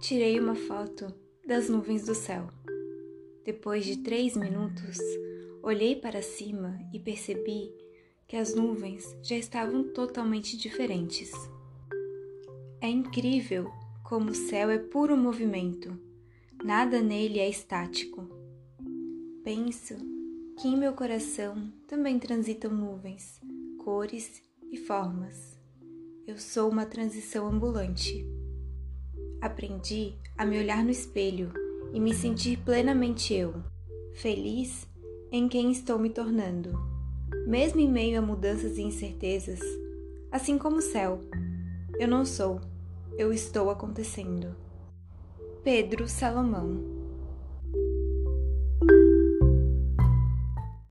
Tirei uma foto das nuvens do céu. Depois de três minutos, olhei para cima e percebi que as nuvens já estavam totalmente diferentes. É incrível como o céu é puro movimento, nada nele é estático. Penso que em meu coração também transitam nuvens, cores e formas. Eu sou uma transição ambulante. Aprendi a me olhar no espelho e me sentir plenamente eu, feliz em quem estou me tornando, mesmo em meio a mudanças e incertezas, assim como o céu. Eu não sou, eu estou acontecendo. Pedro Salomão